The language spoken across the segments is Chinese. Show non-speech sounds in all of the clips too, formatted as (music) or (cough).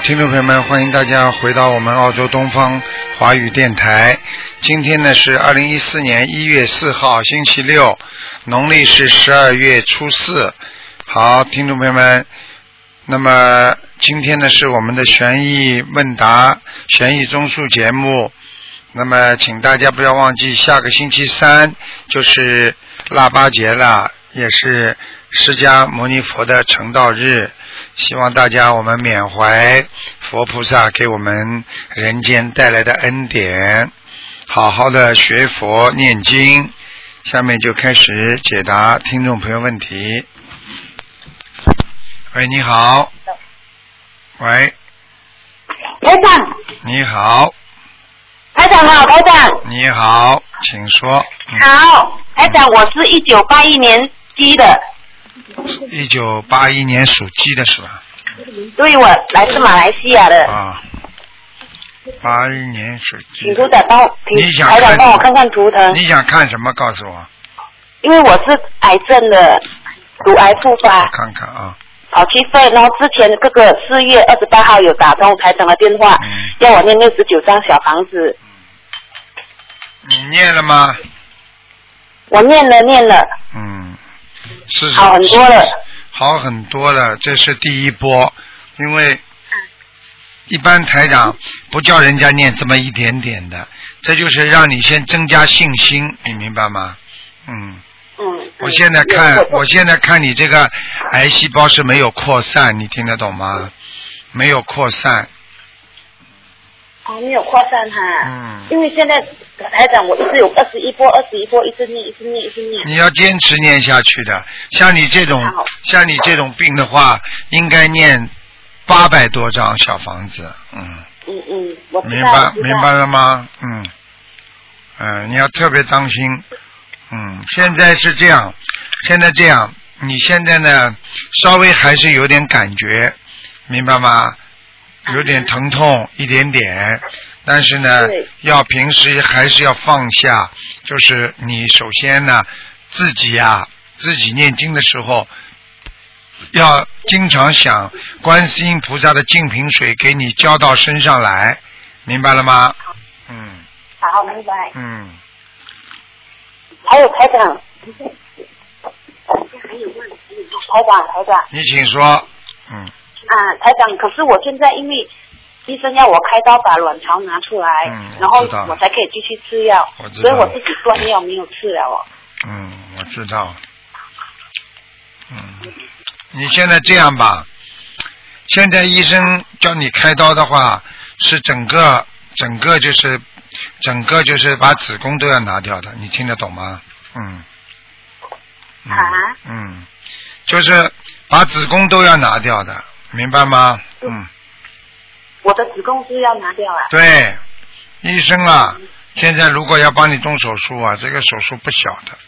听众朋友们，欢迎大家回到我们澳洲东方华语电台。今天呢是二零一四年一月四号，星期六，农历是十二月初四。好，听众朋友们，那么今天呢是我们的悬疑问答、悬疑综述节目。那么，请大家不要忘记，下个星期三就是腊八节了，也是释迦牟尼佛的成道日。希望大家我们缅怀佛菩萨给我们人间带来的恩典，好好的学佛念经。下面就开始解答听众朋友问题。喂，你好。喂，台长，你好，台长好，台长你好，请说。好，台长，我是一九八一年鸡的，一九八一年属鸡的是吧？对我来自马来西亚的，啊，八一年属鸡请组长帮你想台长帮我看看图腾，你想看什么？告诉我，因为我是癌症的，乳癌复发。我，看看啊。跑去肺，然后之前哥哥四月二十八号有打通台长的电话，嗯，要我念六十九张小房子，你念了吗？我念了念了，嗯，是好很多了，好很多了，这是第一波，因为一般台长不叫人家念这么一点点的，这就是让你先增加信心，你明白吗？嗯，嗯，我现在嗯看，我我现在看你这个癌细胞是没有扩散，你听得懂吗？没有扩散，哦没有扩散哈，嗯，因为现在台长我一直有二十一波，二十一波，一直念，一直念，一直念。你要坚持念下去的。像你这种像你这种病的话，应该念八百多张小房子，嗯。嗯嗯，我明白明白了吗？嗯，嗯、你要特别当心。嗯，现在是这样，现在这样，你现在呢，稍微还是有点感觉，明白吗？有点疼痛，一点点，但是呢，要平时还是要放下。就是你首先呢，自己啊，自己念经的时候，要经常想观世音菩萨的净瓶水给你浇到身上来，明白了吗？嗯好，明白。嗯，还有台长，还有问，台长，台长，你请说。嗯，啊，台长，可是我现在因为医生要我开刀把卵巢拿出来，嗯然后我才可以继续吃药我，知道所以我自己断药没有吃了哦。嗯，我知道。嗯，你现在这样吧，现在医生叫你开刀的话，是整个整个就是整个就是把子宫都要拿掉的，你听得懂吗？嗯。嗯啊嗯，就是把子宫都要拿掉的，明白吗？嗯，我的子宫是要拿掉啊。对，医生啊，现在如果要帮你动手术啊，这个手术不小的。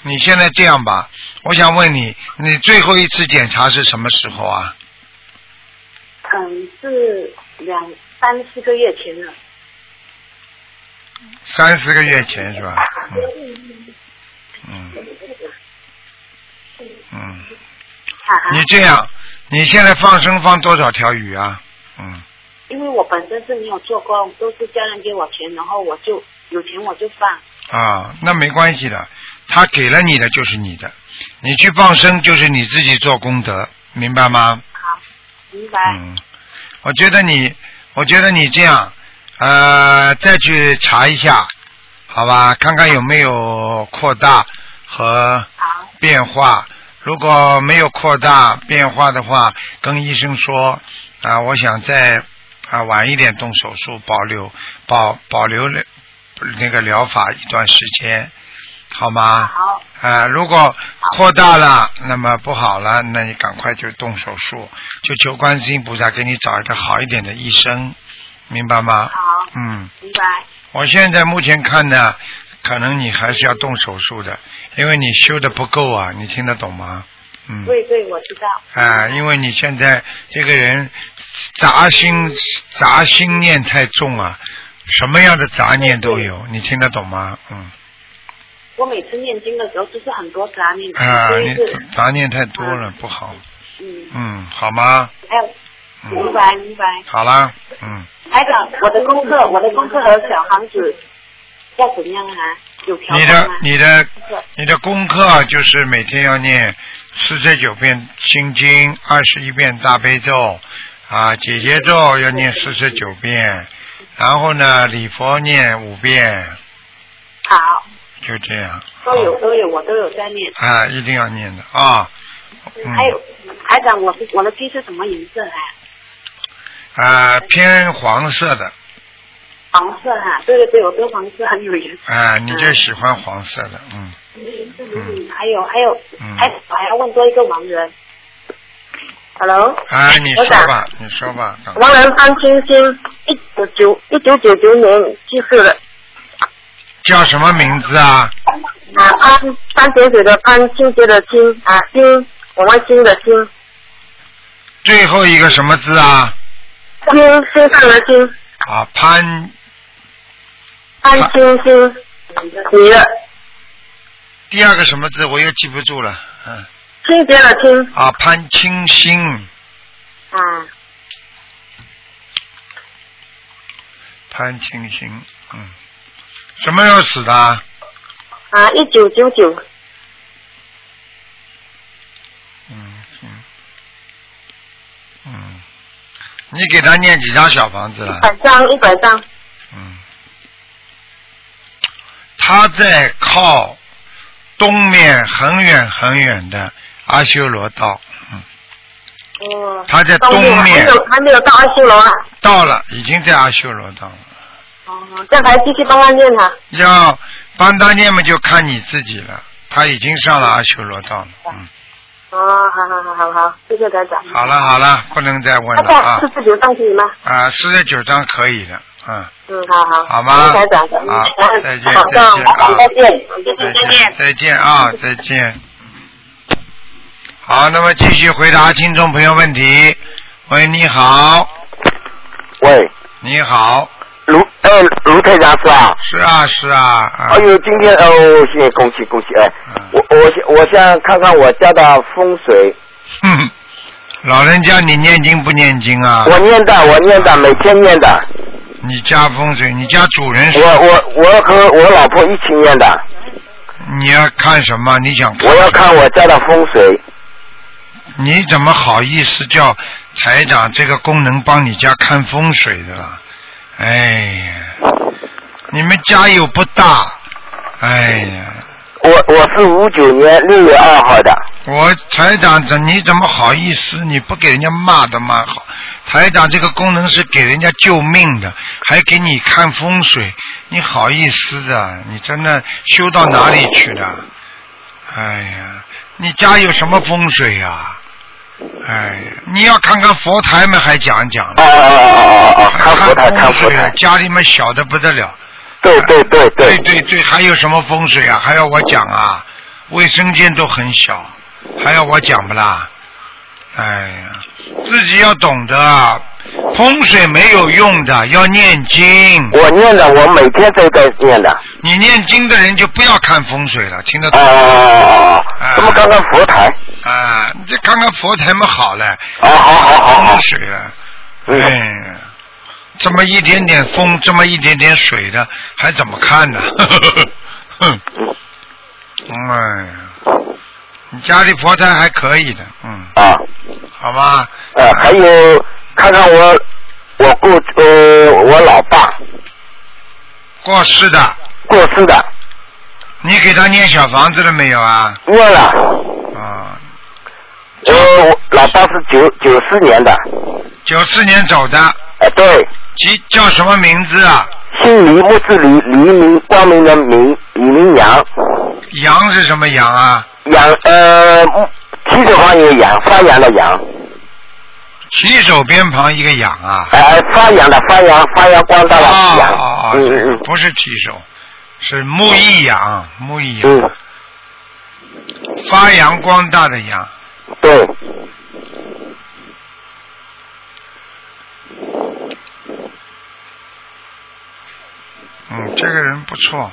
你现在这样吧，我想问你，你最后一次检查是什么时候啊？嗯，是两三四个月前了。三四个月前是吧？嗯，嗯，你这样，你现在放生放多少条鱼啊？嗯，因为我本身是没有做工，都是家人给我钱，然后我就有钱我就放。啊，那没关系的，他给了你的就是你的，你去放生就是你自己做功德，明白吗？好，明白。嗯，我觉得你，我觉得你这样，呃，再去查一下，好吧，看看有没有扩大和好，变化。如果没有扩大变化的话，跟医生说啊，我想再啊晚一点动手术，保留保保留了那个疗法一段时间，好吗？好，啊，如果扩大了，那么不好了，那你赶快就动手术，就求观世音菩萨给你找一个好一点的医生，明白吗？好，嗯，明白。我现在目前看呢，可能你还是要动手术的，因为你修的不够啊，你听得懂吗？嗯。对对，我知道。啊，因为你现在这个人杂心杂心念太重啊，什么样的杂念都有，你听得懂吗？嗯。我每次念经的时候就是很多杂念，啊，你杂念太多了，不好。嗯，嗯，好吗？还有明白明白。好啦，嗯，台长，我的功课，我的功课和小房子要怎样啊？有条你的？你的你的功课就是每天要念四十九遍心经，二十一遍大悲咒，啊，姐姐咒要念四十九遍，然后呢，礼佛念五遍，好，就这样。都有都有，我都有在念。啊，一定要念的啊。嗯。还有台长，我是我的鸡是什么颜色啊？啊，偏黄色的，黄色哈、对对对，我对黄色很有缘。啊，你就喜欢黄色的，嗯嗯，还有还有，嗯。还我还要问多一个盲人。Hello，哎，你说吧，你说吧，赶快盲人潘青青，一九九一九九九年去世的。叫什么名字啊？啊，潘潘点水的潘，清洁的清啊，金我们金的清，最后一个什么字啊？金身上的金，啊，潘。潘青青，女的，第二个什么字？我又记不住了，嗯，清洁的清。啊，潘清新，嗯，潘清新，嗯，什么时候死的？啊？啊，一九九九，嗯嗯嗯，你给他念几张小房子了？百张一百张，嗯，他在靠东面很远很远的阿修罗道，嗯，哦，他在东还面没有还没有到阿修罗啊，到了，已经在阿修罗道了。哦，这样还继续帮他念他，要帮他念嘛，就看你自己了。他已经上了阿修罗道了，嗯，哦，好好好好好，谢谢台长。好了好了，不能再问了啊四十九张可以吗？啊，四十九章可以的，嗯，嗯，好好。好吗。好嗯再见再见啊再见，再见再见啊，再见。好，那么继续回答听众朋友问题。喂，你好，喂，你好，卢哎卢台长是吧？是啊是啊，啊哎呦，今天哦，谢谢恭喜恭喜哎！嗯我我想我想看看我家的风水，哼，老人家你念经不念经啊？我念的我念的每天念的，你家风水，你家主人是我我我和我老婆一起念的，你要看什么？你想看？我要看我家的风水。你怎么好意思叫财长这个功能帮你家看风水的啦？哎呀，你们家又不大，哎呀，我我是五九年六月二号的，我财长怎你怎么好意思？你不给人家骂的蛮好。台长这个功能是给人家救命的，还给你看风水，你好意思啊？你真的修到哪里去了？哎呀，你家有什么风水呀、哎呀，你要看看佛台嘛，还讲讲哦哦哦哦哦，看佛台看风水家里面小的不得了。对对对对对对，还有什么风水啊？还要我讲啊？卫生间都很小，还要我讲不啦？哎呀，自己要懂得，风水没有用的，要念经。我念的我每天都在念的。你念经的人就不要看风水了，听得哦懂？哦哦哦，哎那么看看佛台，啊，你这看看佛台嘛好嘞，哦好好好好风，水啊，嗯哎呀，这么一点点风，这么一点点水的，还怎么看呢？哼，(laughs) 嗯哎呀，你家里佛台还可以的，嗯，啊。好吗？呃，还有看看我我过呃我老爸。过世的，过世的，你给他念小房子了没有啊？念了，啊，呃我老爸是九九四年的，九四年走的，呃对，其叫什么名字啊？姓李，木字李，黎明光明的明，李明阳，阳是什么阳啊？阳呃提手旁一个阳，发扬的扬，提手边旁一个养啊？呃发扬的发扬发扬光大的啊扬，啊啊！嗯嗯嗯不是提手，是木易养，木易养，嗯，发扬光大的扬。对，嗯，这个人不错，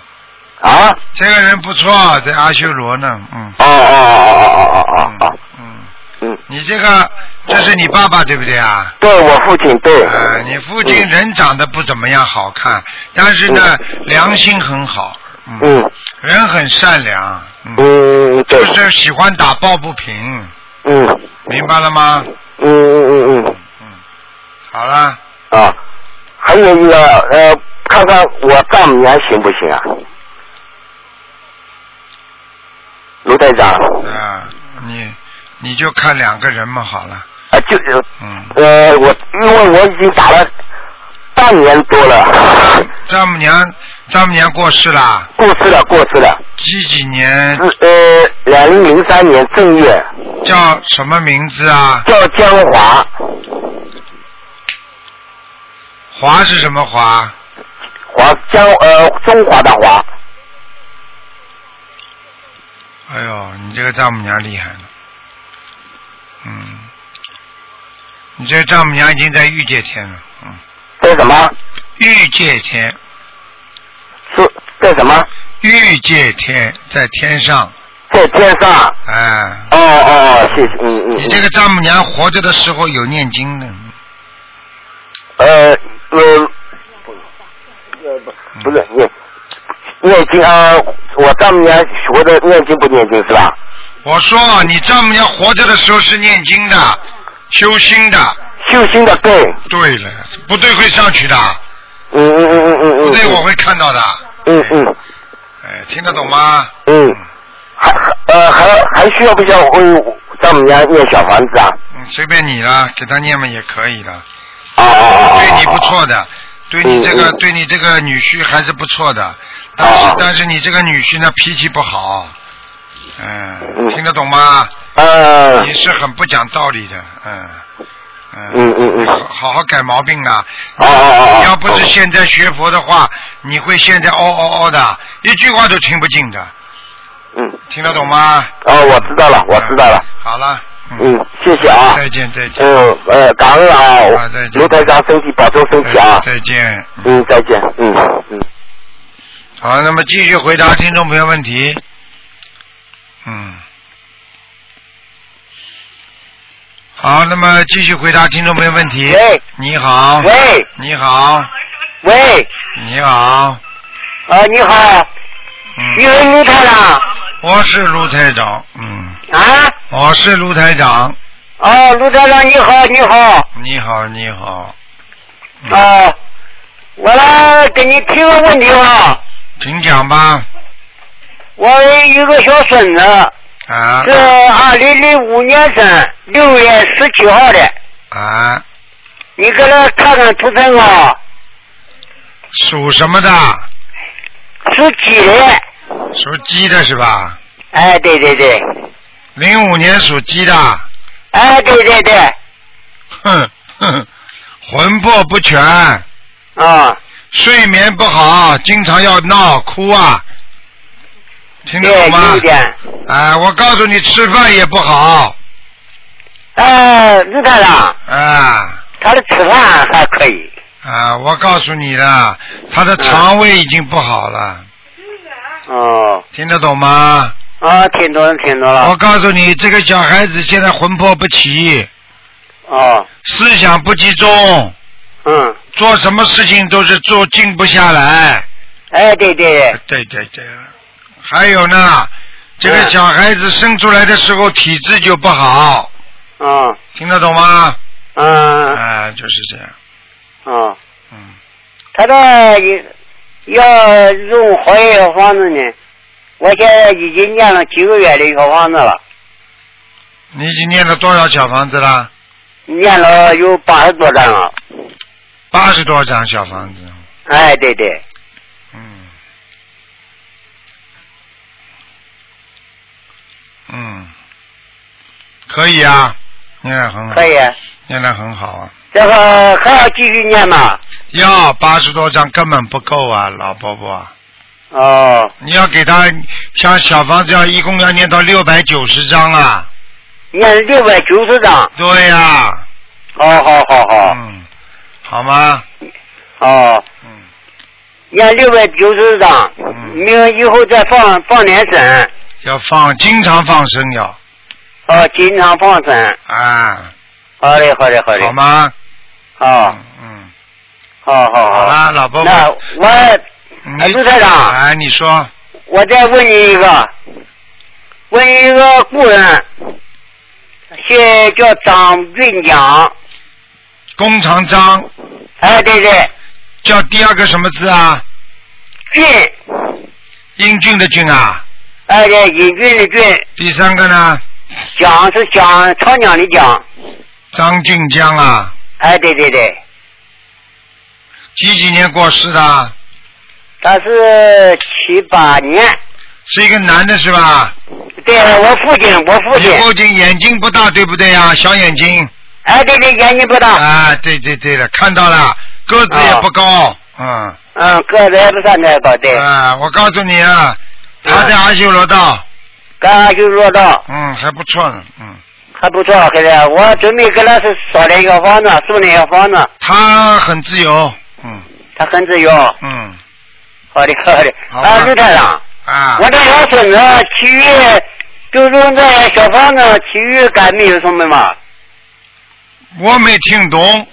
啊，这个人不错，在阿修罗呢。嗯。哦哦哦哦哦哦哦哦，嗯，嗯，你这个这是你爸爸对不对啊？对我父亲对。啊，你父亲人长得不怎么样好看，但是呢，良心很好，嗯，嗯。人很善良，嗯，嗯就是喜欢打抱不平，嗯。明白了吗？嗯嗯嗯嗯。嗯，好了，啊，还有一个呃，看看我丈母娘行不行啊？卢队长。啊，你你就看两个人嘛，好了，啊，就嗯，呃我因为我已经打了半年多了，丈母娘丈母娘过世了，过世了过世了，几几年？呃两零零三年正月，叫什么名字啊？叫江华，华是什么华？华江呃中华的华，哎呦，你这个丈母娘厉害了，嗯，你这个丈母娘已经在御界天了，嗯，在什么？御界天，是在什么？御界天在天上，在天上。哎，哦哦，谢谢，嗯嗯。你这个丈母娘活着的时候有念经的，呃呃，呃不不是念念经啊，我丈母娘活着念经不念经是吧？我说你丈母娘活着的时候是念经的，修心的，修心的对，对了，不对会上去的，嗯嗯嗯嗯嗯嗯。不对我会看到的，嗯嗯哎，听得懂吗？嗯，还还呃还还需要不需要为丈母娘念小房子啊？嗯，随便你了，给他念嘛也可以的。啊啊啊！对你不错的，对你这个对你这个女婿还是不错的，但是哦但是你这个女婿呢脾气不好，嗯，嗯听得懂吗？嗯你是很不讲道理的，嗯嗯嗯嗯嗯好好好改毛病啊！要不是现在学佛的话，你会现在嗷嗷嗷的，一句话都听不进的，嗯听得懂吗？哦，我知道了，我知道了。好了，嗯，谢谢啊。再见再见，嗯呃，感恩啊啊再，见卢台长身体保重身体啊。再见。嗯，再见。嗯嗯。好，那么继续回答听众朋友问题。嗯。好，那么继续回答听众朋友问题。喂你好。喂你好，喂，你好。啊，你好，你嗯，是卢台长我是卢台长。嗯，啊？我是卢台长。哦，卢台长你好，你好。你好，你好。嗯哦，我来给你提个问题吧。请讲吧。我有一个小孙子，啊是二零零五年生，六月十七号的，啊，你给他看看图腾啊，属什么的？属鸡的。属鸡的是吧？哎，对对对，零五年属鸡的。哎，对对对，哼哼，魂魄不全，啊，睡眠不好，经常要闹哭啊，听得，懂吗有一？点。哎，我告诉你，吃饭也不好，哎，卢台长，啊他的吃饭还可以。啊，我告诉你的，他的肠胃已经不好了，哦，听得懂吗？啊，听懂了，听懂我。告诉你，这个小孩子现在魂魄不齐，哦，思想不集中，嗯，做什么事情都是做静不下来。哎，对对，对。对对，还有呢，这个嗯小孩子生出来的时候体质就不好，嗯。听得懂吗？嗯。啊，就是这样，嗯，嗯，他这要用好一个房子呢，我现在已经念了几个月的小房子了，你已经念了多少小房子了？念了有八十多张了。八十多张小房子，哎，对对，嗯，嗯，可以啊，念得很好，可以。念得很好啊。这个还要继续念吗？要八十多张根本不够啊，老伯伯，哦，你要给他像小房子要一共要念到六百九十张啊。念六百九十张。对呀、好好好好，嗯，好吗？哦，嗯，念六百九十张，嗯明以后再放放点声。要放，经常放生要，哦，经常放生。啊，好嘞，好嘞，好嘞。好吗？好，嗯嗯，好好好好。了，老婆那伯，我哎你卢台长。哎，你说。我再问你一个，问一个故人，姓叫张俊江，弓长张哎，对对，叫第二个什么字啊？俊，英俊的俊啊。哎对，英俊的俊，第三个呢？江是江长江的江，张俊江啊，哎对对对，几几年过世的？他是七八年，是一个男的是吧？对我父亲，我父亲你，父亲眼睛不大，对不对呀？小眼睛。哎对对，眼睛不大，啊，对对对了，看到了，个子也不高，嗯。嗯，个子也不算太高，对，啊，我告诉你啊，他在阿修罗道，在阿修罗道嗯，还不错呢，嗯。还不错，现在我准备给他是烧点小房子，送点小房子，他很自由，嗯他很自由。嗯，好的，好的。好啊，刘台长，啊。我，这小孙子，其余就用这小房子，其余该没有什么嘛。我没听懂。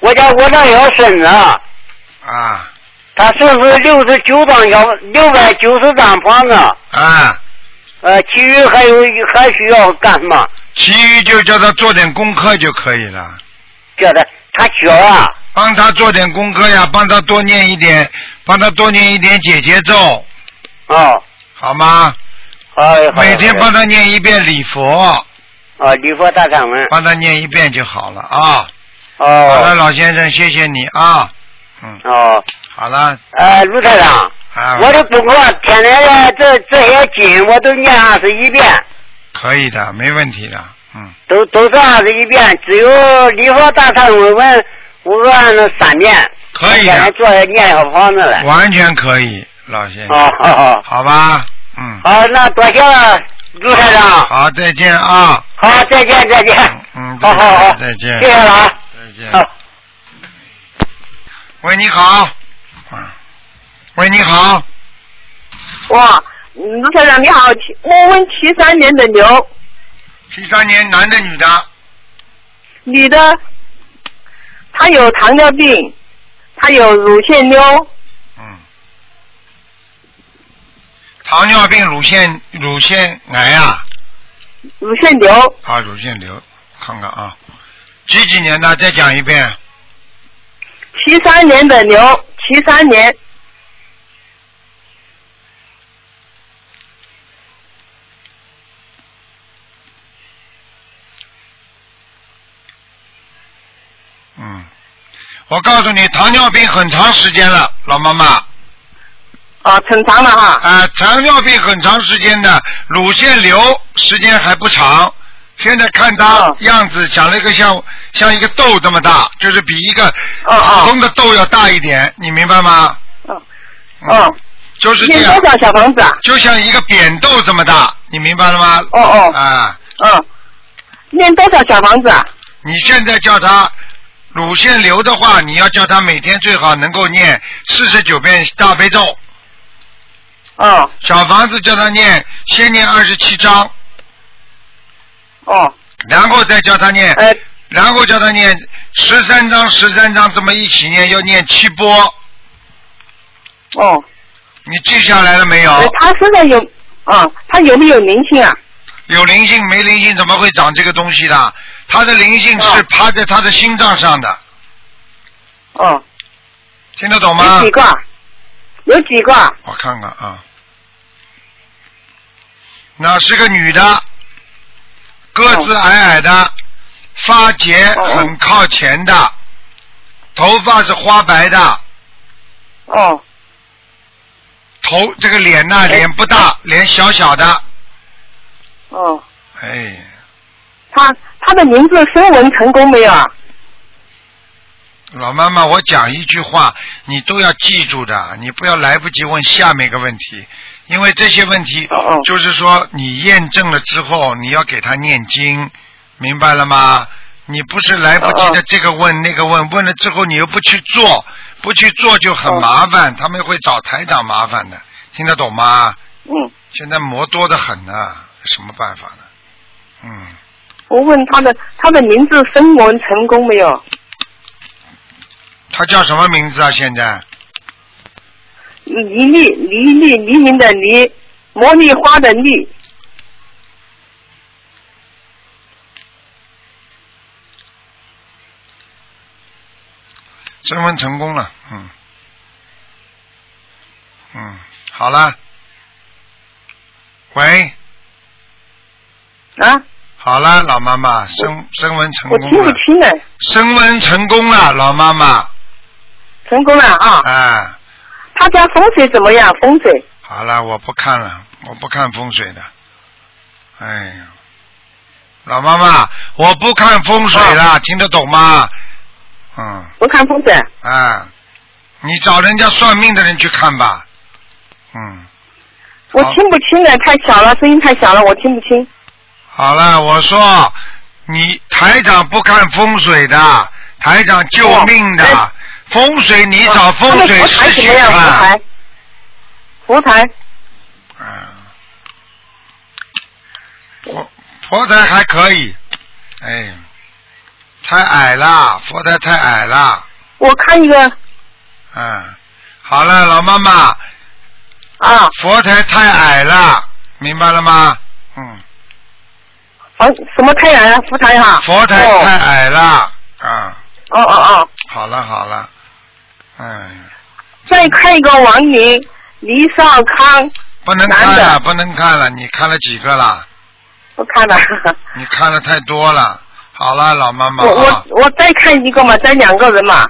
我家我这小孙子，啊他说是六十九张小六百九十张房子，啊，呃，其余还有还需要干什么？其余就叫他做点功课就可以了，叫他他学啊，帮他做点功课呀，帮他多念一点，帮他多念一点姐姐咒，哦，好吗？好的，好的每天帮他念一遍礼佛，哦，礼佛大忏文，帮他念一遍就好了啊。好了，哦老先生，谢谢你啊。嗯，哦，好了哎，卢台长，啊，我的功课天天的这这些经我都念二十一遍。可以的，没问题的。嗯，都都是二十一遍，只有礼佛大忏悔文，我按了三遍。可以的做念小房子了。完全可以，老先生。哦，好好好吧，嗯。好，那多谢了，卢台长。好，再见啊。好，再见，再见。嗯，好好好，再见。谢谢了啊。再见。好。喂，你好。啊。喂，你好。哇，卢台长你好，我问七三年的牛，七三年男的女的？女的，她有糖尿病，她有乳腺瘤，嗯。糖尿病、乳腺乳腺癌啊，乳腺瘤，啊，乳腺瘤，看看啊，几几年的？再讲一遍。七三年的牛，七三年，嗯，我告诉你，糖尿病很长时间了，老妈妈。啊，很长了哈，啊，糖尿病很长时间的，乳腺瘤时间还不长。现在看他哦样子，长了一个像像一个豆这么大，就是比一个哦哦普通的豆要大一点，你明白吗？嗯嗯哦，就是这样念多，少小房子啊？就像一个扁豆这么大，你明白了吗？哦哦啊，嗯，念多少小房子啊？你现在叫他乳腺瘤的话，你要叫他每天最好能够念四十九遍大悲咒，哦小房子叫他念，先念二十七章，哦，然后再叫他念，哎，然后叫他念十三章十三章这么一起念，要念七波，哦，你记下来了没有？呃她身上有，啊，他有没有灵性啊？有灵性没灵性怎么会长这个东西的？他的灵性是哦趴在他的心脏上的，哦，听得懂吗？有几？个？啊？有几个？啊？我看看啊，那是个女的，个子矮矮的，发节哦。哦很靠前的，头发是花白的，哦，头这个脸呢脸不大，脸小小的，哦，哎，她她的名字声纹成功没有啊？老妈妈，我讲一句话，你都要记住的，你不要来不及问下面一个问题，因为这些问题就是说你验证了之后，你要给他念经，明白了吗？你不是来不及的这个问那个问，问了之后你又不去做，不去做就很哦麻烦，他们会找台长麻烦的，听得懂吗？嗯，现在魔多的很呢，有什么办法呢？嗯，我问他的他的名字声纹成功没有？他叫什么名字啊？现在？黎丽黎丽黎明的黎，茉莉花的莉，升温成功了，嗯，嗯，好了，喂，啊，好了，老妈妈，升升温成功了。我听不，清了，升温成功了，老妈妈，成功了啊！哎，他家风水怎么样？风水？好了，我不看了，我不看风水的，哎呀，老妈妈，我不看风水了，听得懂吗？嗯，不看风水，哎，你找人家算命的人去看吧，嗯。我听不清了，太小了，声音太小了，我听不清。好了，我说你台长不看风水的，台长救命的。哦风水你找风水师去佛台怎么样？佛。台，佛台嗯，佛佛台还可以，哎，太矮了，佛台太矮了。我看一个嗯，好了，老妈妈，啊，佛台太矮了，明白了吗？嗯，房什么太矮啊？佛台哈。佛台哦太矮了，啊，哦哦哦，好了好了，嗯。再看一个王宁，黎少康，不能看了，不能看了，你看了几个了？不看了，(laughs) 你看了太多了。好了，老妈妈我啊我，我再看一个嘛，再两个人嘛，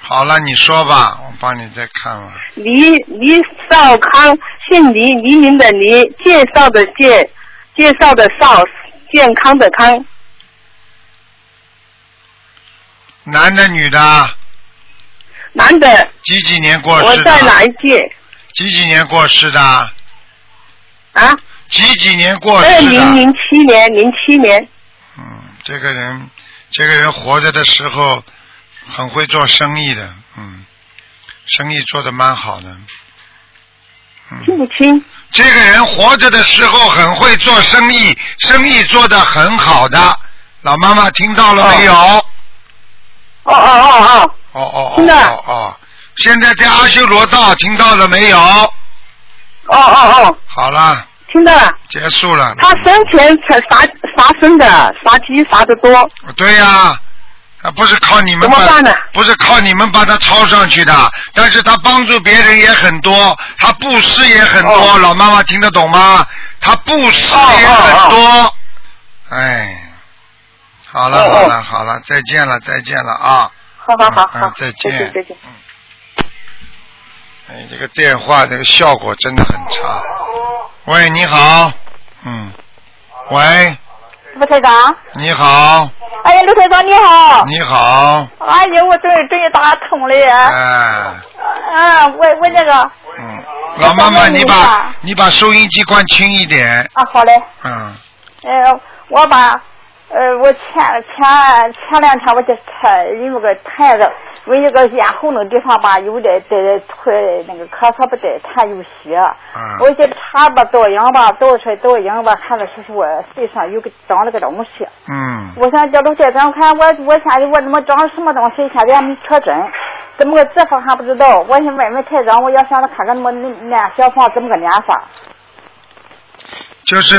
好了，你说吧，我帮你再看吧。黎黎少康，姓黎，黎明的黎，介绍的介，介绍的绍，健康的康，男的女的？男的，几几年过世我在哪的？一届几几年过世的？啊？几几年过二世的？零零七年，零七年，嗯，这个人，这个人活着的时候很会做生意的，嗯，生意做的蛮好的。嗯听不清。这个人活着的时候很会做生意，生意做得很好的。老妈妈听到了没有？哦哦哦哦哦，哦哦听到了哦哦！现在在阿修罗道，听到了没有？哦哦哦，好了，听到了。结束了。他生前才杀杀生的，杀鸡杀的多。对呀、啊，不是靠你们把怎么办呢不是靠你们把他抄上去的，但是他帮助别人也很多，他布施也很多。哦老妈妈听得懂吗？他布施也很多。哎，好了哦哦好了好了，再见了再见了啊！好好好好，嗯再见再见再见。哎，这个电话这个效果真的很差。喂，你好，嗯，喂，卢台长，你好，哎呀，卢台长你好，你好，哎呀，我终于终于打通了呀，哎。嗯，我我那个。啊，嗯，老妈妈，你把你把收音机关轻一点。啊好嘞，嗯，呃，我把呃，我前前前两天我就拆有个台子，我一个咽喉那地方吧，有点得腿那个咳嗽不得痰有血，嗯我就查吧倒影吧，倒出来倒影吧，看了说是我身上有个长了个东西。嗯，我想叫卢台长看我，我现在我怎么长什么东西，现在还没确诊，怎么个治法还不知道。我想问问台长，我要想着看看怎么那小房怎么个念法。就是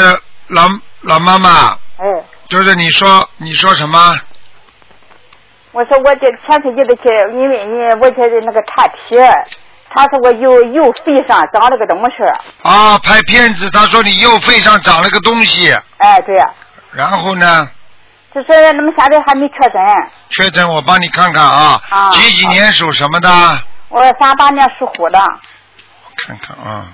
老老妈妈，哎，就是你说你说什么？我说我这前些日子去，因为你我这那个查体，他说我右右肺上长了个东西。啊，拍片子，他说你右肺上长了个东西，哎，对，然后呢，就是那么现在还没确诊。确诊我帮你看看啊，啊几几年属什么的？我三八年属虎的，我看看啊。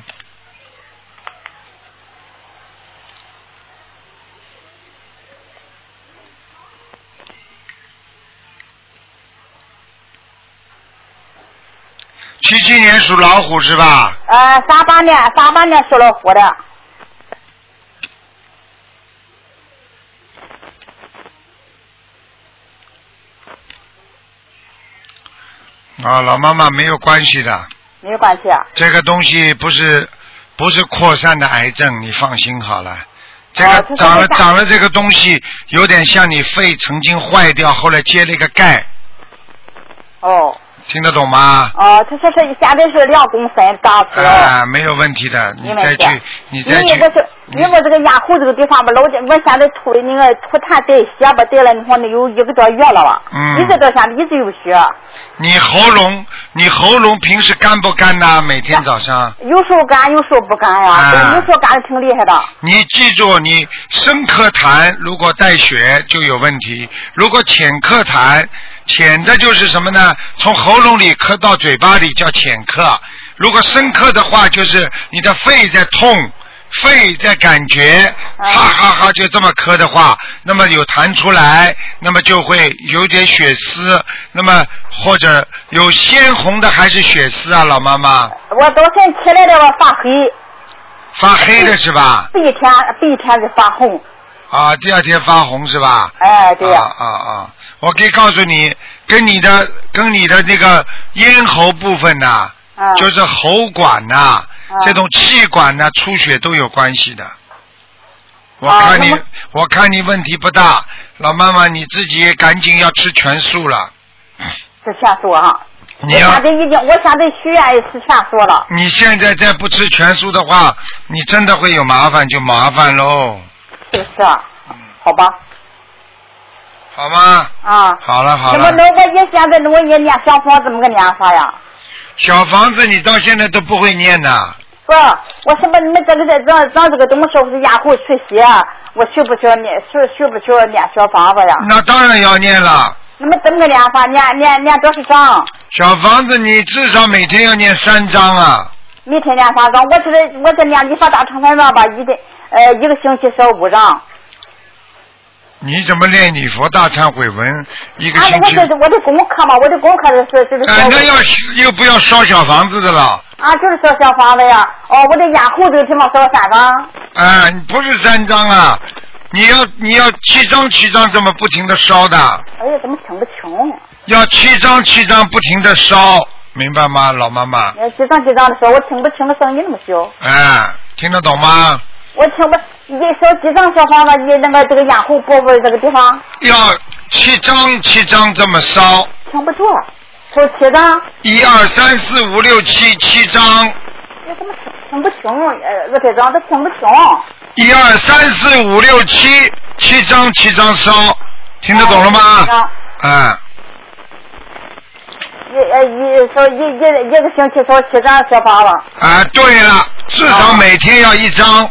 七七年属老虎是吧？呃，三八年三八年属老虎的。啊，老妈妈没有关系的，没有关系啊。这个东西不是不是扩散的癌症，你放心好了。这个哦长了长了这个东西，有点像你肺曾经坏掉，后来接了一个钙，哦听得懂吗？哦，他说是现在是两公分大子。啊，没有问题的，你再去，你再去因为我是，因为这个咽喉这个地方吧，老我现在吐的那个吐痰带血吧，带了你看那有一个多月了吧，嗯一直到现在一直有血，你喉咙，你喉咙平时干不干呐？每天早上，有时候干，有时候不干呀，有时候干的挺厉害的。你记住，你深咳痰如果带血就有问题，如果浅咳痰，浅的就是什么呢？从喉咙里咳到嘴巴里叫浅咳，如果深刻的话，就是你的肺在痛。肺在感觉，啊哈哈哈，就这么咳的话，那么有痰出来，那么就会有点血丝，那么或者有鲜红的还是血丝啊，老妈妈我早晨起来的，我发黑，发黑的是吧？第一天第一天是发红，啊，第二天发红是吧？哎，对呀、啊啊啊！我可以告诉你，跟你的跟你的那个咽喉部分呐、啊，就是喉管呐、这种气管呐、出血都有关系的。我啊看你，我看你问题不大，老妈妈你自己赶紧要吃全素了。是全素啊。你要我现在已经，我现在许愿也吃全素了。你现在再不吃全素的话，你真的会有麻烦，就麻烦喽，是不是啊？好吧，好吗？啊。好了好了，那么那我也现在我也念小房怎么个念法呀？小房子你到现在都不会念呐。不，我什么你们这个这长长这个东西是咽喉出血，我需不需要念需需不需要念小房子呀？那当然要念了。那么怎么个念法？念念念多少章？小房子你至少每天要念三章啊。每天念三章。我这我这念礼佛大忏悔文吧，一天呃一个星期烧五章。你怎么练礼佛大忏悔文一个啊，星期？我这是我的功课嘛，我的功课是是是哎，烧那要又不要烧小房子的了。啊，就是烧小房子呀。哦，我的咽喉这个地方烧三张。哎，你不是三张啊，你要你要七张七张这么不停的烧的，哎呀，怎么听不清？要七张七张不停的烧，明白吗，老妈妈？呃，七张七张的烧，我听不清的声音那么小。哎，听得懂吗？我听不，一烧几张小房子，你那个这个咽喉部位这个地方？要七张七张这么烧，听不住，烧七张，一二三四五六七七张，我怎么听听不清？呃，二这张都听不清。一二三四五六七七张七张烧，听得懂了吗？啊，哎，一呃一烧一一一个星期烧七张小房子啊，对了，至少每天要一张，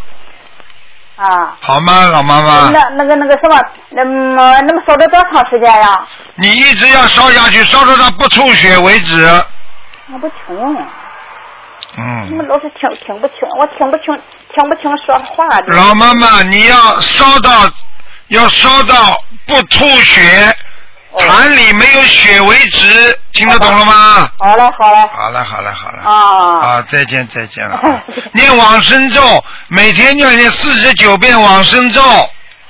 啊。好吗，老妈妈？那那个那个什么，那么那么烧了多长时间呀？你一直要烧下去，烧到它不出血为止。我不清，你嗯，们老是听听不清，我听不清听不清说话的。老妈妈，你要烧到要烧到不出血，哦痰里没有血为止，听得懂了吗？好嘞，好嘞。好嘞好嘞好嘞。啊。啊，再见再见了。(laughs) 念往生咒，每天要念四十九遍往生咒。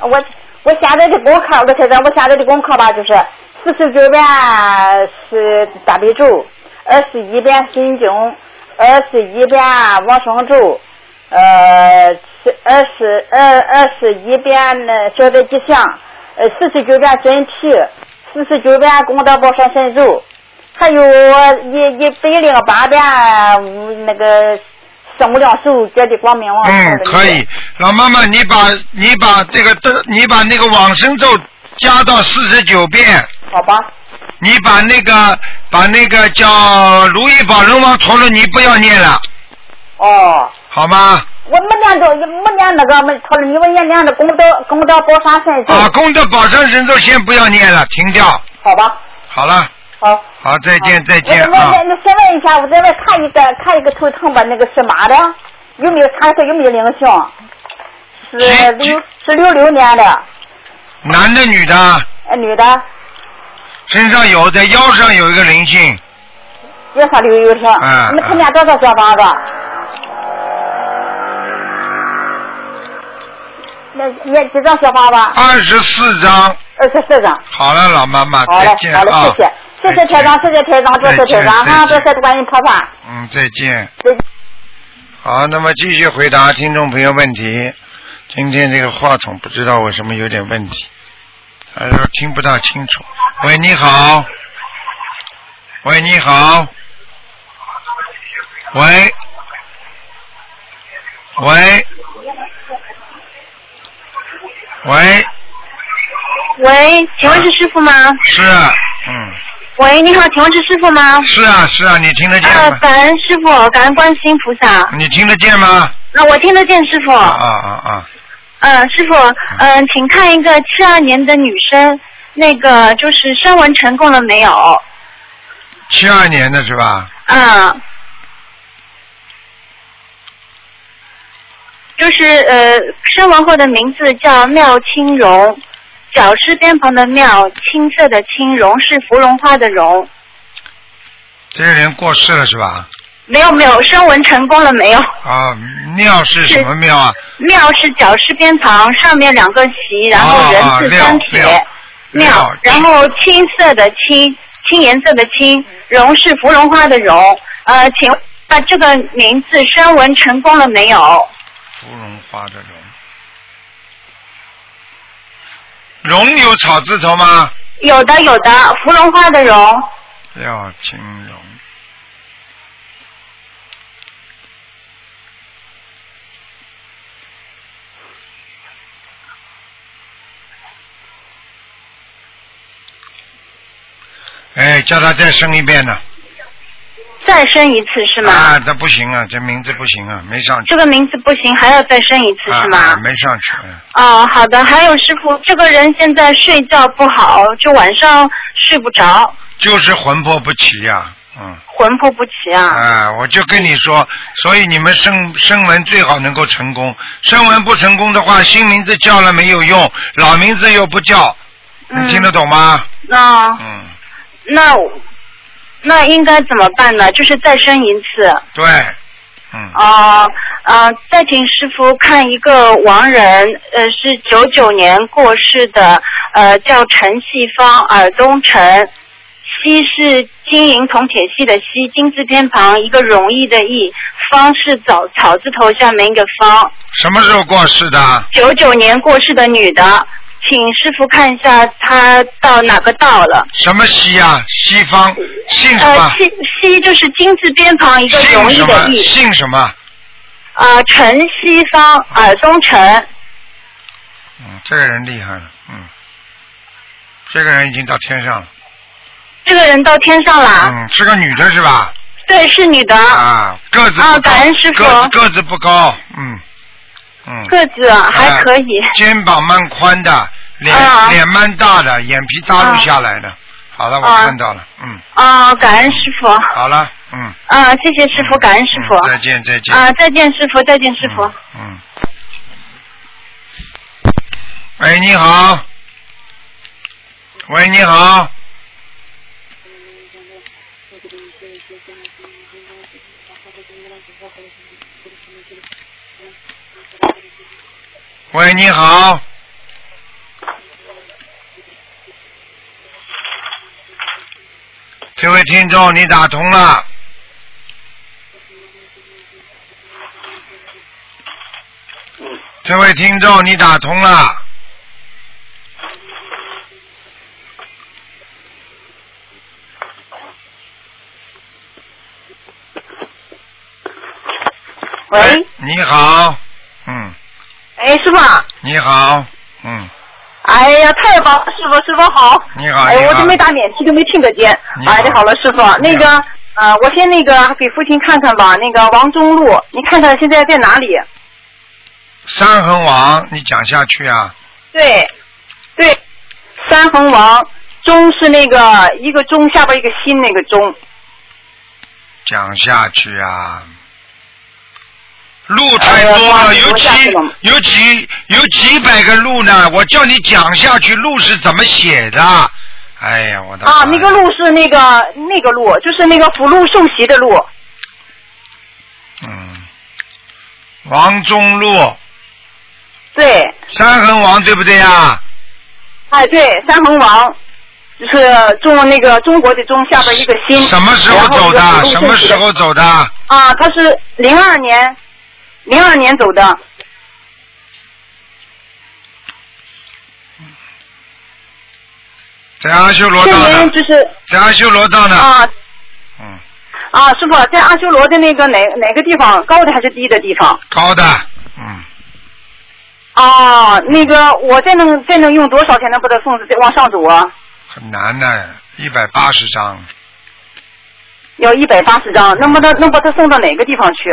我我现在的功课，我现在我现在的功课吧，就是四十九遍是大悲咒，二十一遍心经，二十一遍往生咒，呃，是二十二二十一遍那消灾吉祥，呃，四十九遍真题，四十九遍功德宝山神咒，还有一一百零八遍嗯那个圣无量寿觉的光明王。嗯，可以。老妈妈，你把你把这个的，你把那个往生咒加到四十九遍。好吧。你把那个把那个叫如意宝轮王陀罗尼不要念了，哦。好吗？我没念着，没念那个，没，他说你们也念的功德功德宝山神咒。啊，功德宝山神咒先不要念了，停掉。好吧。好了。好。好，再见再见啊。我我那先问一下，我再问看一个看一个头疼吧，那个是马的，有没有看看有没有灵性？是六是六六年的，男的女的，呃，女的，身上有在腰上有一个灵性，也上六六条。嗯你们看见多少小房子？那那几张小花吧？二十四张。二十四张。好了，老妈妈，好嘞再，见好嘞，啊。谢谢，谢谢台长，谢谢台长，多谢台长哈，多谢观音菩萨。嗯，再见。再见。好，那么继续回答听众朋友问题。今天这个话筒不知道为什么有点问题，还说听不大清楚。喂，你好。喂，你好。喂。喂。喂，喂，请问是师傅吗？是，啊嗯，喂，你好，请问是师傅吗？是啊，是啊，你听得见呃，吗？感恩师傅，感恩观世音菩萨。你听得见吗？那、我听得见师傅。啊啊啊！嗯、师傅，嗯、请看一个七二年的女生，那个就是声纹成功了没有？七二年的是吧？嗯。就是呃，声纹后的名字叫妙清荣，角是边旁的妙，青色的青，荣是芙蓉花的荣。这个人过世了是吧？没有没有，声纹成功了没有？啊，妙是什么妙啊？妙是角是边旁，上面两个席，然后人字三撇。啊妙庙，然后青色的青，青颜色的青，荣是芙蓉花的荣。呃，请问那这个名字声纹成功了没有？芙蓉花的蓉。蓉有草字头吗？有的有的，芙蓉花的蓉。廖金荣。哎，叫他再生一遍呢。再生一次是吗？啊，这不行啊，这名字不行啊，没上去。这个名字不行，还要再生一次是吗？啊，没上去。嗯哦，好的。还有师傅，这个人现在睡觉不好，就晚上睡不着，就是魂魄不齐呀、嗯。魂魄不齐啊。啊，我就跟你说，所以你们生生文最好能够成功，生文不成功的话，新名字叫了没有用，老名字又不叫，你听得懂吗？那、嗯，那那应该怎么办呢？就是再生一次。对，嗯，哦，呃，再请师傅看一个亡人，呃，是九九年过世的，呃，叫陈细芳，尔东陈，西是金银铜铁锡的锡，金字偏旁一个容易的易，方是草草字头下面一个方。什么时候过世的？九九年过世的女的，请师傅看一下他到哪个道了。什么西啊？西方姓什呃么？，西西就是金字边旁一个容？易的易。姓什么？啊，陈西方，耳东陈。嗯，这个人厉害了，嗯，这个人已经到天上了，这个人到天上了。嗯，是个女的是吧？对，是女的。啊，个子不啊高，感恩师傅个子个子不高，嗯嗯。个子还可以。肩膀蛮宽的，脸、啊脸蛮大的，眼皮耷拉下来的。好了，我啊看到了，嗯，啊，感恩师傅。好了，嗯，啊，谢谢师傅，感恩师傅。嗯再见再见。啊，再见师傅，再见师傅。嗯。喂，你好。喂，你好。喂，你好。这位听众，你打通了。这位听众，你打通了。喂，你好，嗯，哎，师傅。你好，嗯，哎呀，太棒了，师傅，师傅好。你好，哎，我都没打免提，都没听得见。哎，太好了，师傅。那个，呃，我先那个给父亲看看吧。那个王中路，你看看现在在哪里？三横王，你讲下去啊。对，对，三横王，中是那个一个中下边一个心那个中。讲下去啊。路太多了，有几有几有几百个路呢？我叫你讲下去，路是怎么写的？哎呀，我的啊，那个路是那个那个路，就是那个福禄寿喜的路。嗯，王中路，对，三横王对不对呀？哎对，三横王，就是中那个中国的中下边一个心。什么时候走的什么时候走的？啊，他是零二年，零二年走的。在阿修罗道呢？就是。在阿修罗道呢？啊。嗯。啊师傅在阿修罗的那个哪哪个地方高的还是低的地方？高的嗯。啊那个我再能再能用多少才能把它送再往上走啊？很难呢一百八十张。要一百八十张能把它能把它送到哪个地方去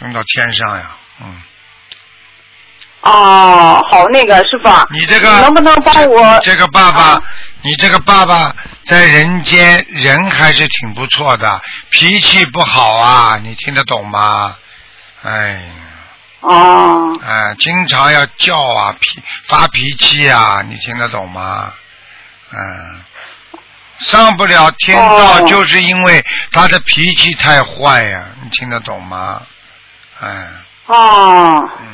送到天上呀，嗯。哦，好，那个师傅啊，你这个能不能帮我？这个爸爸，啊你这个爸爸在人间人还是挺不错的，脾气不好啊，你听得懂吗？哎，哦，哎，经常要叫啊，脾发脾气啊，你听得懂吗？嗯，上不了天道哦就是因为他的脾气太坏呀、你听得懂吗？哎，哦，嗯，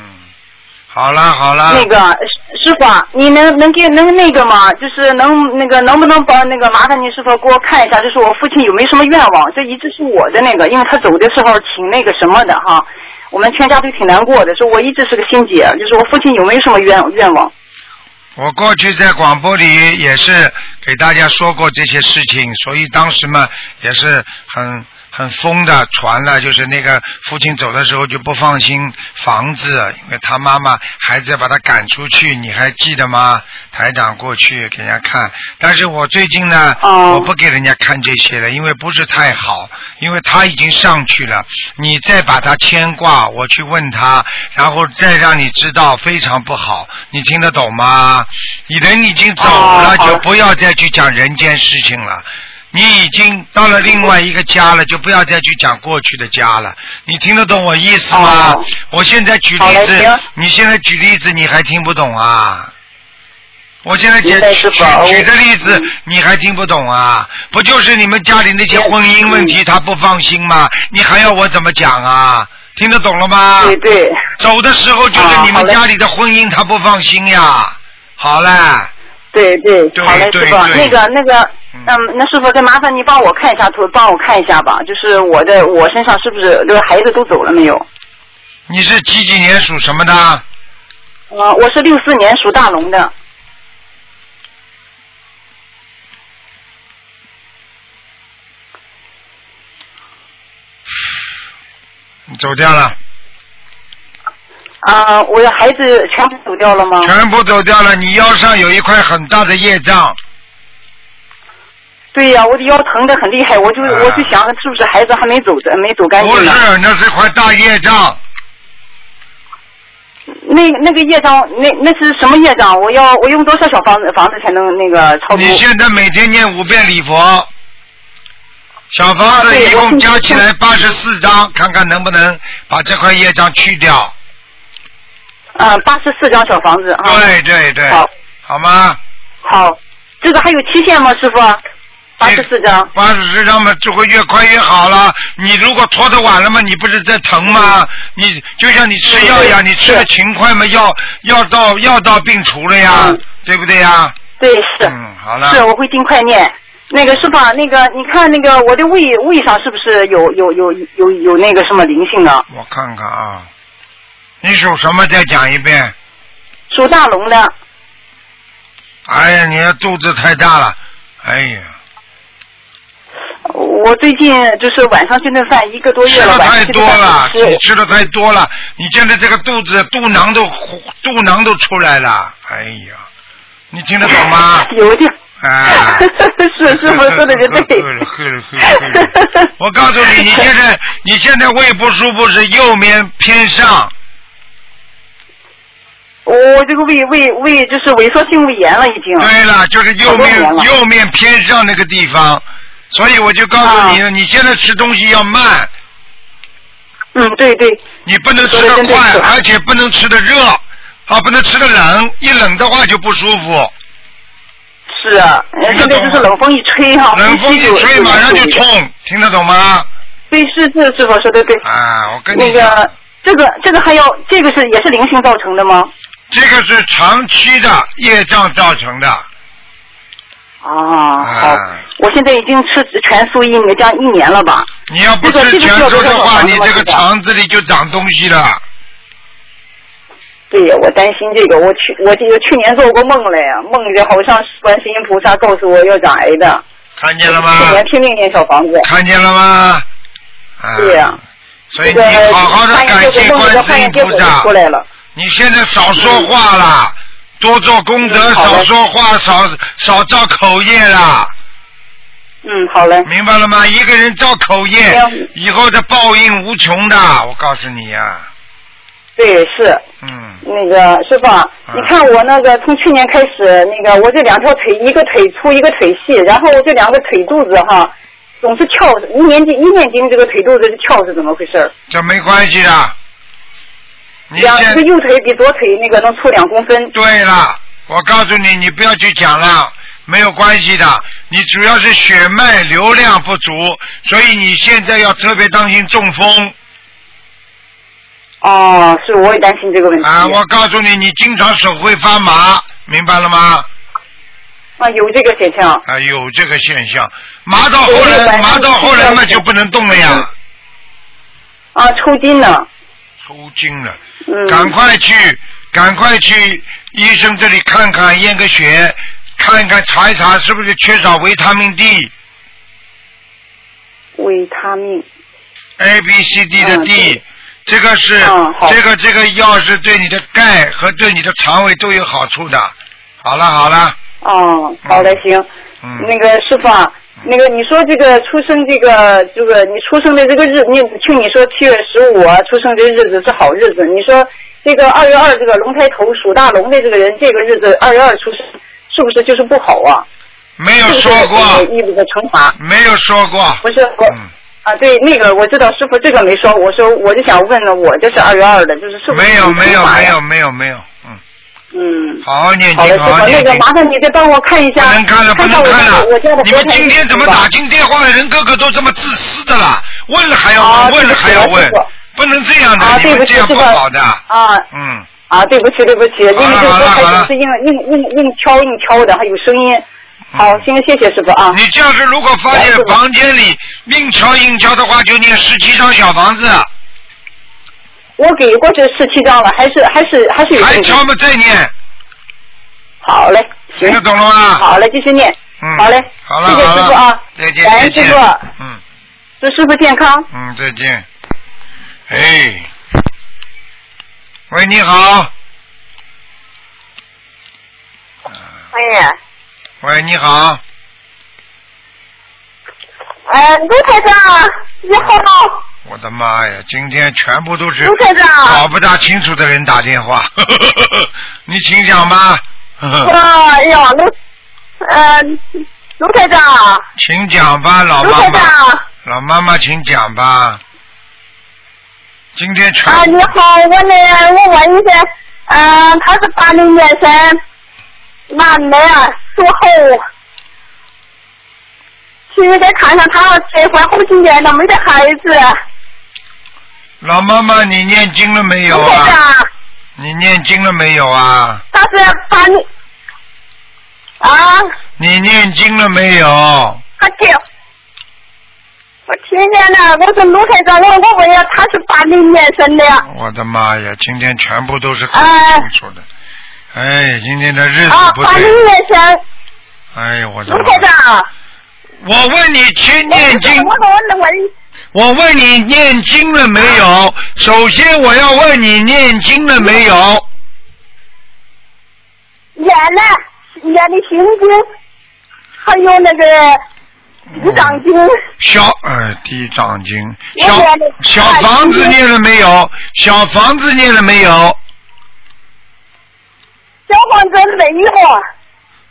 好啦好啦，那个师师傅啊，你能能给能那个吗？就是能那个能不能帮那个麻烦您师傅给我看一下，就是我父亲有没有什么愿望？这一直是我的那个，因为他走的时候挺那个什么的哈，我们全家都挺难过的，说我一直是个心结，就是我父亲有没有什么愿愿望？我过去在广播里也是给大家说过这些事情，所以当时嘛也是很很疯的传了，就是那个父亲走的时候就不放心房子，因为他妈妈孩子要把他赶出去，你还记得吗？台长过去给人家看，但是我最近呢，哦我不给人家看这些了，因为不是太好，因为他已经上去了，你再把他牵挂，我去问他，然后再让你知道非常不好，你听得懂吗？你人已经走了，哦就不要再去讲人间事情了。你已经到了另外一个家了，就不要再去讲过去的家了。你听得懂我意思吗？哦我现在举例子，你现在举例子，你还听不懂啊？我现在举举傅举的例子嗯，你还听不懂啊？不就是你们家里那些婚姻问题，他不放心吗？你还要我怎么讲啊？听得懂了吗？对对，走的时候就是你们家里的婚姻，他不放心呀。好嘞，对对，对好嘞，师傅，那个那个，嗯嗯，那师傅再麻烦你帮我看一下图，帮我看一下吧，就是我的我身上是不是这个孩子都走了没有？你是几几年属什么的？呃，我是六四年属大龙的。你走掉了，啊、我的孩子全部走掉了吗？全部走掉了。你腰上有一块很大的业障，对呀、我的腰疼的很厉害，我就、啊我就想是不是孩子还没走的，没走干不净不？是，那是块大业障。那那个业障，那那是什么业障？我要我用多少小房子房子才能那个超度？你现在每天念五遍礼佛，小房子一共加起来八十四张，看看能不能把这块业障去掉。啊，八十四张小房子啊。对对对，好，好吗？好，这个还有期限吗，师傅？八十四张。八十四张嘛，就会越快越好了。你如果拖得晚了嘛，你不是在疼吗？你就像你吃药一样，你吃的勤快嘛，药药到药到病除了呀，嗯对不对呀？对，是。嗯，好了。是，我会尽快念。那个师傅啊，那个你看那个我的胃胃上是不是有有有有有那个什么灵性呢？我看看啊，你属什么？再讲一遍。属大龙的。哎呀，你的肚子太大了，哎呀，我最近就是晚上这顿饭一个多月了，吃的太多了，你吃的太多了，你现在这个肚子肚囊都肚囊都出来了，哎呀，你听得懂吗？(laughs) 有点。啊，(laughs) 是师傅说的就对。(laughs) 我告诉你，你现在你现在胃不舒服是右面偏上，我这个胃胃胃就是萎缩性胃炎了，已经。对了，就是右面右面偏上那个地方，所以我就告诉你了，啊你现在吃东西要慢，嗯，对对。你不能吃的快，而且不能吃的热，啊，不能吃的冷，一冷的话就不舒服，是啊，呃现在就是冷风一吹哈，冷风一吹马上就。痛，听得懂吗？对，是是师傅说的对。啊，我跟那你讲，个这个这个还要这个是也是灵性造成的吗？这个是长期的业障造成的。哦，好啊，我现在已经吃全素一年将一年了吧？你要不吃全素的话，你这个肠子里就长东西了。对对呀，我担心这个。我去，我这个去年做过梦了呀，梦里好像观世音菩萨告诉我要长癌的。看见了吗？去年拼命念小房子。看见了吗？啊。对呀。所以你好好的感谢观世音菩萨。你现在少说话啦，多做功德，少说话，少少造口业啦。嗯，好嘞。明白了吗？一个人造口业，以后的报应无穷的，我告诉你呀。对，是。嗯。那个师傅，你看我那个从去年开始，那个我这两条腿，一个腿粗，一个腿细，然后这两个腿肚子哈，总是翘，一年级一年级这个腿肚子是翘是怎么回事？这没关系的。两个右腿比左腿那个能粗两公分。对了，我告诉你，你不要去讲了。没有关系的，你主要是血脉流量不足，所以你现在要特别当心中风。哦，是，我也担心这个问题。啊，我告诉你，你经常手会发麻，明白了吗？啊，有这个现象。啊，有这个现象，麻到后来，麻到后来嘛就不能动了呀。啊，抽筋了。抽筋了。嗯。赶快去，赶快去医生这里看看，验个血。看一看查一查是不是缺少维他命 D？维他命。A B C D 的 D，这个是这个这个药是对你的钙和对你的肠胃都有好处的。好了好了。哦，好的行。嗯。那个师傅啊，那个你说这个出生这个这个你出生的这个日，你听你说七月十五出生这日子是好日子，你说这个二月二这个龙抬头属大龙的这个人，这个日子二月二出生。是不是就是不好啊？没有说过。义务的惩罚。没有说过。不是我啊，对那个我知道，师傅这个没说。我说我就想问了，我这是二月二的，就是是不是没有没有没有没有没有，嗯。嗯。好好念经，好好念经。那个麻烦你再帮我看一下。不能看了，不能看了。你们今天怎么打进电话的人个个都这么自私的啦？问了还要问，问了还要问，不能这样的，你们这样不好的。啊。嗯。啊，对不起，对不起，因为这个开始是硬硬硬硬敲硬敲的，还有声音。好，行，谢谢师傅啊。你这样是如果发现房间里硬敲硬敲的话，就念十七张小房子。我给过这十七张了，还是还是还是有。还敲吗？再念。好嘞，听得懂了吗？好嘞，继续念。嗯。好嘞。好了谢谢师傅啊。再见再见。师傅。嗯。祝师傅健康。嗯，再见。哎。喂，你好。喂。喂，你好。哎，卢台长，你好。我的妈呀，今天全部都是卢台长搞不大清楚的人打电话，(laughs) 你请讲吧。哎呀，卢，呃，卢台长。请讲吧，老妈妈。老妈妈，请讲吧。今天全啊，你好，我呢，我问一下，嗯，他是八零年生，男的，属猴，请你再看看他结婚好几年了，没得孩子。老妈妈，你念经了没有啊？你念经了没有啊？他是八零，啊？你念经了没有？他结。我听见了，我说卢台长，我我问下他是八零年生的。我的妈呀，今天全部都是很清楚的。哎，今天的日子不对。啊，八零年生。哎呀，我的。卢台长。我问你去念经。我我问。我问你念经了没有？首先我要问你念经了没有？念了，念的心经，还有那个。地藏经，小呃地藏经，小小房子念了没有？小房子念了没有？小房子没有。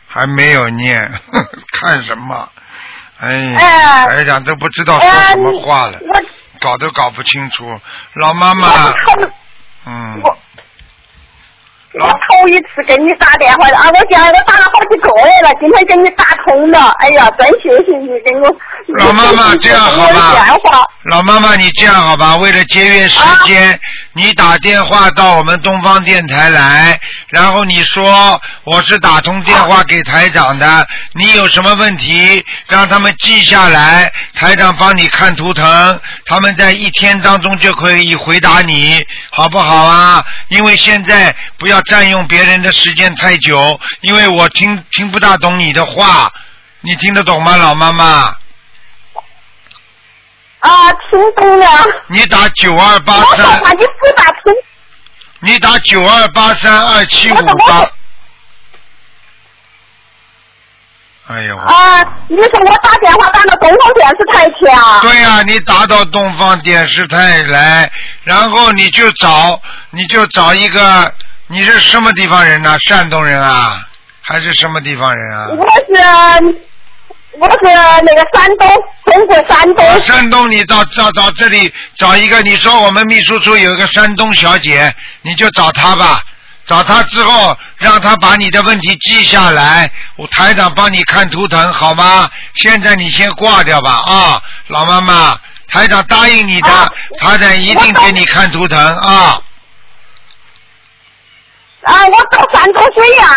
还没有念，(laughs) 看什么？哎呀，哎呀，都不知道说什么话了，搞都搞不清楚。老妈妈，嗯。我头一次给你打电话啊！我讲我打了好几个月了，今天给你打通了。哎呀，真谢谢你给我。老妈妈这样好吧？老妈妈你这样好吧？为了节约时间，你打电话到我们东方电台来，然后你说我是打通电话给台长的，你有什么问题让他们记下来，台长帮你看图腾，他们在一天当中就可以回答你，好不好啊？因为现在不要占用别人的时间太久，因为我听听不大懂你的话，你听得懂吗，老妈妈？啊，听懂了。你打九二八三，话你打九二八三二七五八。哎呀，我啊，你说我打电话打到东方电视台去啊？对呀、你打到东方电视台来，然后你就找，你就找一个，你是什么地方人呐、山东人啊，还是什么地方人啊？我是我是那个山东，中国山东。啊山东，你到找找这里找一个，你说我们秘书处有一个山东小姐，你就找她吧。找她之后，让她把你的问题记下来，我台长帮你看图腾，好吗？现在你先挂掉吧，啊，老妈妈，台长答应你的，台长一定给你看图腾啊。啊，我找山东水呀，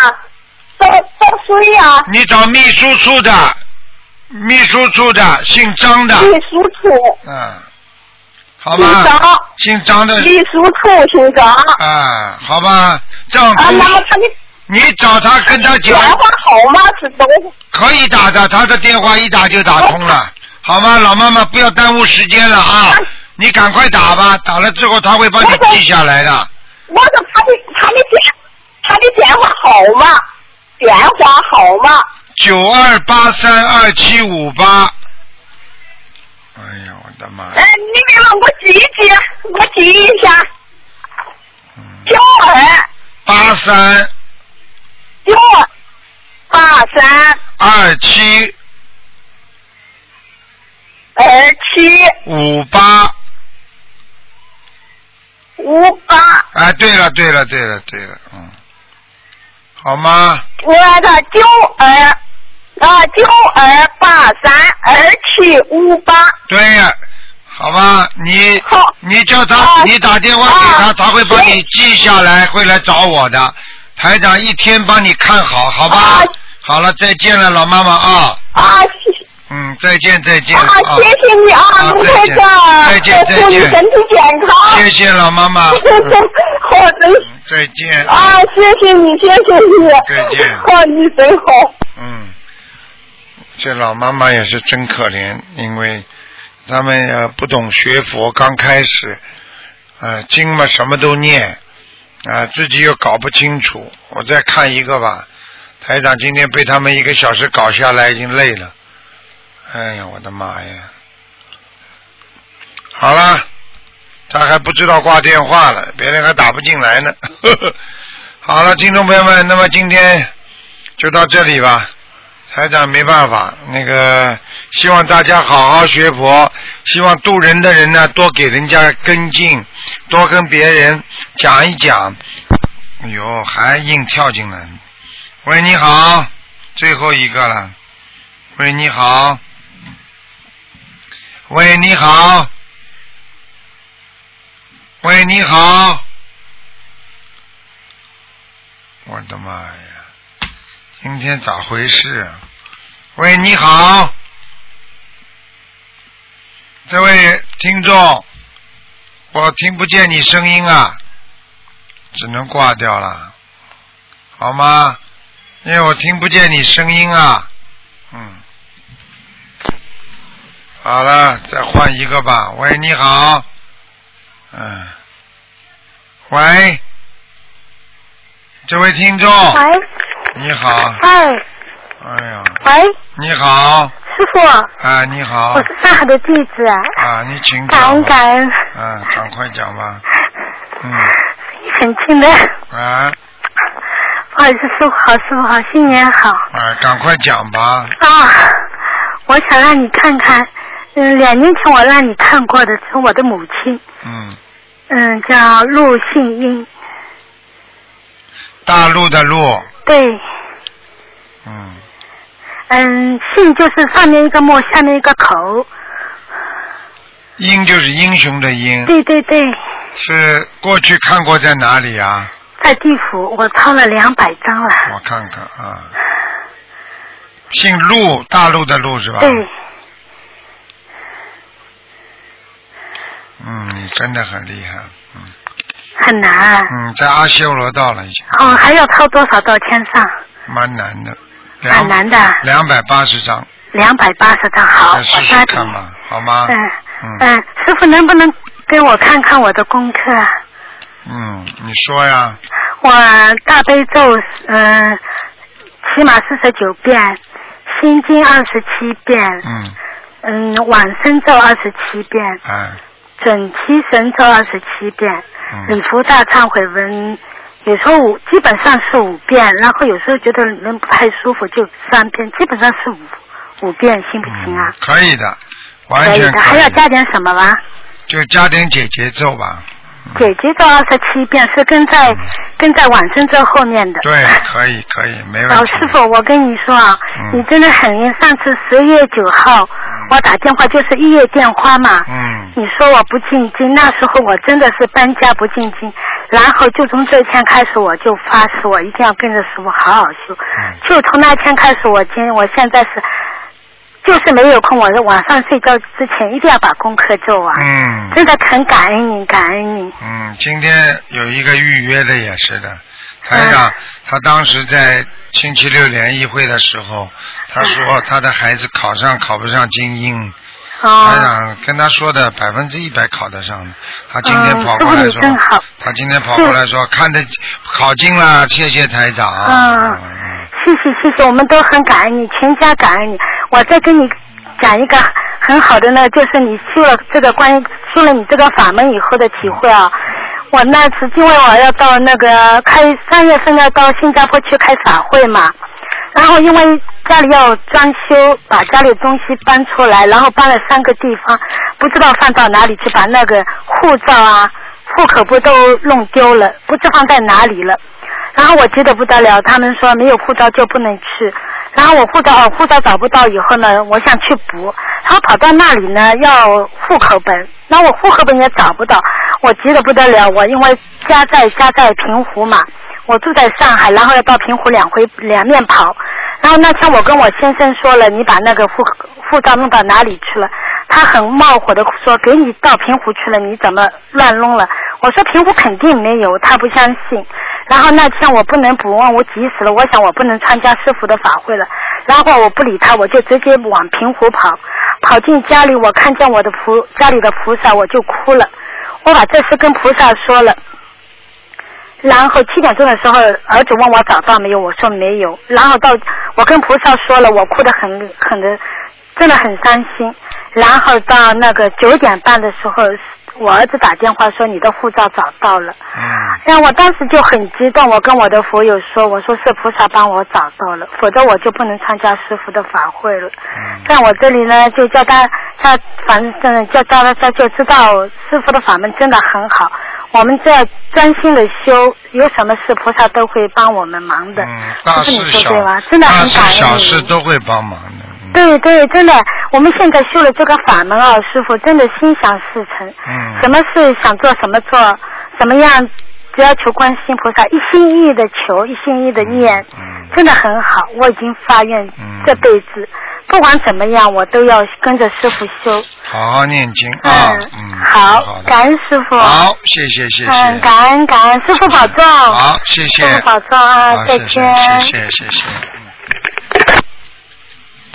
找找水呀。你找秘书处的，秘书处的，姓张的，秘书处。嗯，好姓吧张。姓张的。秘书处姓张。啊，好吧，这样啊，那么他的你找他跟他讲电，话号码是多？可以打的，他的电话一打就打通了，好吗？老妈妈不要耽误时间了啊，你赶快打吧，打了之后他会帮你记下来的。我说他的他的电他的电话号码，电话号码。九二八三二七五八。哎呀，我的妈呀！哎，你别让我记一记，我记一下。九二八三九二八三二七二七五八。五八，哎，对了，对了，对了，对了，嗯，好吗？我的九二啊九二八三二七五八。对呀，好吧，你好你叫他，啊你打电话给他，他会帮你记下来，会来找我的。台长一天帮你看好，好吧？好了，再见了，老妈妈啊。啊，谢嗯，再见，再见。啊，谢谢你啊，卢台长，再见，再见。祝你身体健康。谢谢老妈妈。(laughs) 嗯好，的再见。啊，谢谢你，谢谢你。再见好，你真好。这老妈妈也是真可怜，因为他们呃不懂学佛，刚开始，呃经嘛什么都念，啊、自己又搞不清楚。我再看一个吧，台长今天被他们一个小时搞下来，已经累了。哎呀，我的妈呀！好了，他还不知道挂电话了，别人还打不进来呢。呵 (laughs) 呵好了，听众朋友们，那么今天就到这里吧。台长没办法，那个希望大家好好学佛，希望渡人的人呢多给人家跟进，多跟别人讲一讲。哎呦，还硬跳进来。喂，你好，最后一个了。喂，你好。喂，你好。喂，你好。我的妈呀！今天咋回事？喂，你好，这位听众，我听不见你声音啊，只能挂掉了，好吗？因为我听不见你声音啊，嗯，好了，再换一个吧。喂，你好，嗯，喂，这位听众，你好，哎，哎呀，喂，你好，师傅，啊，你好。我，是上海的弟子，啊，你请感讲感恩，啊，赶快讲吧，嗯，很近的，啊，不好意思，师傅好，师傅好，新年好。啊，赶快讲吧，啊！我想让你看看，嗯，两年前我让你看过的是我的母亲，嗯，嗯，叫陆信英，大陆的陆，对，嗯，嗯，姓就是上面一个木，下面一个口，英就是英雄的英，对对对，是过去看过在哪里啊？在地府，我抄了两百张了。我看看啊，姓陆，大陆的陆是吧？对，嗯，你真的很厉害，嗯很难。嗯，在阿修罗道了已经，哦，还要抄多少到天上？蛮难的，很两难的，两百八十张，两百八十张。好，我再试试。看嘛，好吗？嗯嗯嗯，师傅能不能给我看看我的功课啊？嗯，你说呀，我大悲咒，嗯、起码四十九遍，心经二十七遍，嗯，嗯，往生咒二十七遍，哎，准提神咒二十七遍，嗯礼佛大忏悔文有时候五基本上是五遍，然后有时候觉得人不太舒服就三遍，基本上是五五遍，行不行啊？可以的，完可以的，全可以还要加点什么吗？就加点姐姐咒吧，姐姐的二十七遍是跟在、跟在往生咒后面的。嗯对，可以可以，没问题。老师傅，我跟你说啊，嗯你真的很灵。上次十月九号，我打电话就是一月电话嘛。嗯。你说我不进京，那时候我真的是搬家不进京，然后就从这天开始我就发誓，我一定要跟着师傅好好修。嗯就从那天开始，我今我现在是。就是没有空，我晚上睡觉之前一定要把功课做完。嗯真的很感恩你，感恩你。嗯，今天有一个预约的也是的，台嗯长，他当时在星期六联谊会的时候，他说他的孩子考上考不上精英，台哦，长跟他说的百分之一百考得上的，他今天跑过来说，他今天跑过来说看得考进了，谢谢台长。嗯，谢谢谢谢，我们都很感恩你，全家感恩你。我再跟你讲一个很好的呢，就是你修了这个关于修了你这个法门以后的体会啊。我那次因为我要到那个开三月份要到新加坡去开法会嘛，然后因为家里要装修，把家里东西搬出来，然后搬了三个地方，不知道放到哪里去，把那个护照啊、户口簿都弄丢了，不知放在哪里了。然后我急得不得了，他们说没有护照就不能去。然后我护照护照找不到以后呢，我想去补，然后跑到那里呢要户口本，那我户口本也找不到，我急得不得了。我因为家在家在平湖嘛，我住在上海，然后要到平湖两回两面跑。然后那天我跟我先生说了，你把那个护护照弄到哪里去了？他很冒火的说给你到平湖去了，你怎么乱弄了？我说平湖肯定没有，他不相信。然后那天我不能补问，我急死了，我想我不能参加师傅的法会了。然后我不理他，我就直接往平湖跑，跑进家里，我看见我的菩家里的菩萨，我就哭了。我把这事跟菩萨说了。然后七点钟的时候，儿子问我找到没有，我说没有。然后到我跟菩萨说了，我哭得很很的，真的很伤心。然后到那个九点半的时候，我儿子打电话说你的护照找到了。嗯然后我当时就很激动，我跟我的佛友说，我说是菩萨帮我找到了，否则我就不能参加师傅的法会了。在我这里呢，就叫他，他反正叫叫他，他就知道师傅的法门真的很好。我们只要专心的修，有什么事菩萨都会帮我们忙的。嗯大不是你事小说对吧？真的大很感事小。事都会帮忙的。对对，真的，我们现在修了这个法门啊，师傅真的心想事成。嗯什么事想做什么做，怎么样，只要求观世音菩萨，一心一意的求，一心一意的念，嗯真的很好。我已经发愿，这辈子不管怎么样，我都要跟着师傅修。好好念经啊，嗯，好，好，感恩师傅。好，谢谢谢谢，嗯，感恩感恩，师傅保重。好，谢谢，师傅保重啊好，再谢谢见。谢谢谢谢。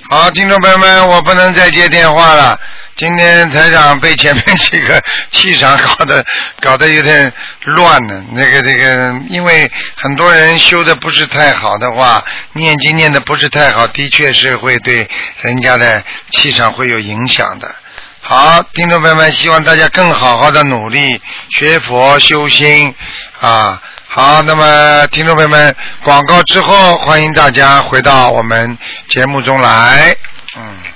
好，听众朋友们，我不能再接电话了。今天台长被前面几个气场搞得 (laughs) 搞得有点乱了。那个那个，因为很多人修的不是太好的话，念经念的不是太好，的确是会对人家的气场会有影响的。好，听众朋友们，希望大家更好好的努力学佛修心啊。好，那么听众朋友们，广告之后，欢迎大家回到我们节目中来。嗯。